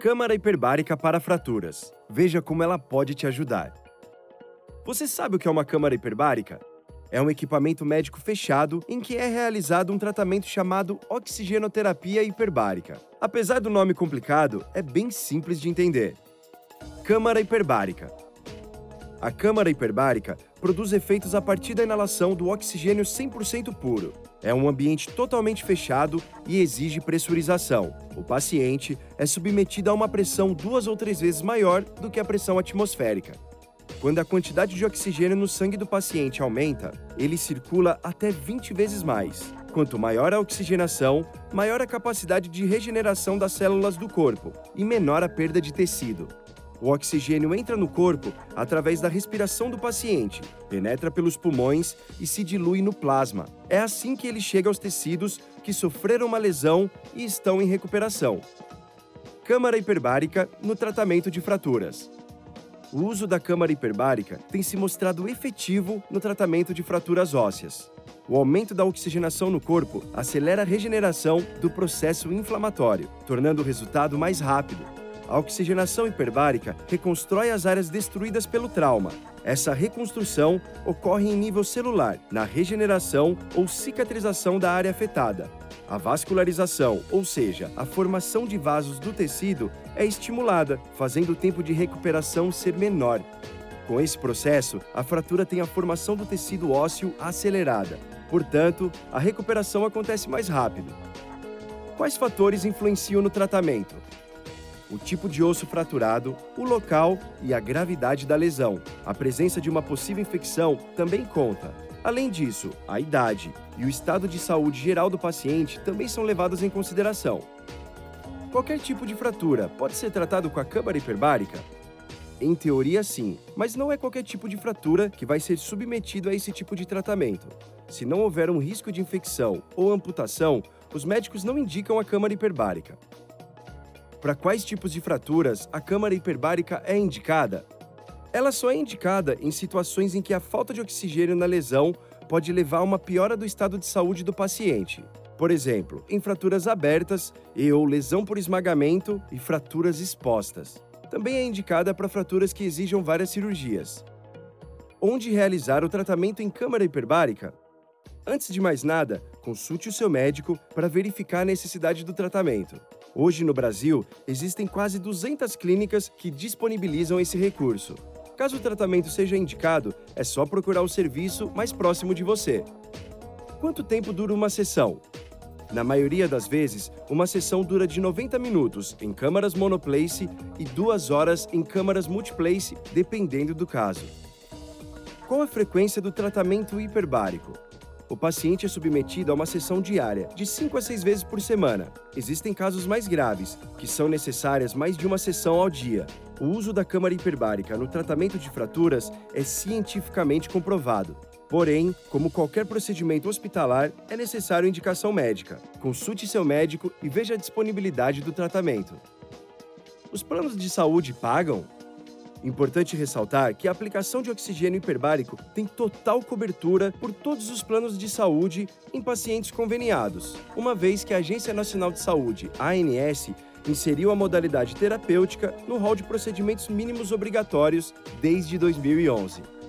Câmara hiperbárica para fraturas. Veja como ela pode te ajudar. Você sabe o que é uma câmara hiperbárica? É um equipamento médico fechado em que é realizado um tratamento chamado oxigenoterapia hiperbárica. Apesar do nome complicado, é bem simples de entender. Câmara hiperbárica. A câmara hiperbárica produz efeitos a partir da inalação do oxigênio 100% puro. É um ambiente totalmente fechado e exige pressurização. O paciente é submetido a uma pressão duas ou três vezes maior do que a pressão atmosférica. Quando a quantidade de oxigênio no sangue do paciente aumenta, ele circula até 20 vezes mais. Quanto maior a oxigenação, maior a capacidade de regeneração das células do corpo e menor a perda de tecido. O oxigênio entra no corpo através da respiração do paciente, penetra pelos pulmões e se dilui no plasma. É assim que ele chega aos tecidos que sofreram uma lesão e estão em recuperação. Câmara hiperbárica no tratamento de fraturas. O uso da câmara hiperbárica tem se mostrado efetivo no tratamento de fraturas ósseas. O aumento da oxigenação no corpo acelera a regeneração do processo inflamatório, tornando o resultado mais rápido, a oxigenação hiperbárica reconstrói as áreas destruídas pelo trauma. Essa reconstrução ocorre em nível celular, na regeneração ou cicatrização da área afetada. A vascularização, ou seja, a formação de vasos do tecido, é estimulada, fazendo o tempo de recuperação ser menor. Com esse processo, a fratura tem a formação do tecido ósseo acelerada. Portanto, a recuperação acontece mais rápido. Quais fatores influenciam no tratamento? O tipo de osso fraturado, o local e a gravidade da lesão. A presença de uma possível infecção também conta. Além disso, a idade e o estado de saúde geral do paciente também são levados em consideração. Qualquer tipo de fratura pode ser tratado com a câmara hiperbárica? Em teoria, sim, mas não é qualquer tipo de fratura que vai ser submetido a esse tipo de tratamento. Se não houver um risco de infecção ou amputação, os médicos não indicam a câmara hiperbárica. Para quais tipos de fraturas a câmara hiperbárica é indicada? Ela só é indicada em situações em que a falta de oxigênio na lesão pode levar a uma piora do estado de saúde do paciente. Por exemplo, em fraturas abertas e ou lesão por esmagamento e fraturas expostas. Também é indicada para fraturas que exijam várias cirurgias. Onde realizar o tratamento em câmara hiperbárica? Antes de mais nada, consulte o seu médico para verificar a necessidade do tratamento. Hoje no Brasil, existem quase 200 clínicas que disponibilizam esse recurso. Caso o tratamento seja indicado, é só procurar o serviço mais próximo de você. Quanto tempo dura uma sessão? Na maioria das vezes, uma sessão dura de 90 minutos em câmaras monoplace e 2 horas em câmaras multiplace, dependendo do caso. Qual a frequência do tratamento hiperbárico? O paciente é submetido a uma sessão diária, de 5 a 6 vezes por semana. Existem casos mais graves, que são necessárias mais de uma sessão ao dia. O uso da câmara hiperbárica no tratamento de fraturas é cientificamente comprovado. Porém, como qualquer procedimento hospitalar, é necessário indicação médica. Consulte seu médico e veja a disponibilidade do tratamento. Os planos de saúde pagam? Importante ressaltar que a aplicação de oxigênio hiperbárico tem total cobertura por todos os planos de saúde em pacientes conveniados, uma vez que a Agência Nacional de Saúde, ANS, inseriu a modalidade terapêutica no rol de procedimentos mínimos obrigatórios desde 2011.